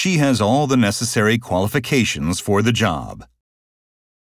She has all the necessary qualifications for the job.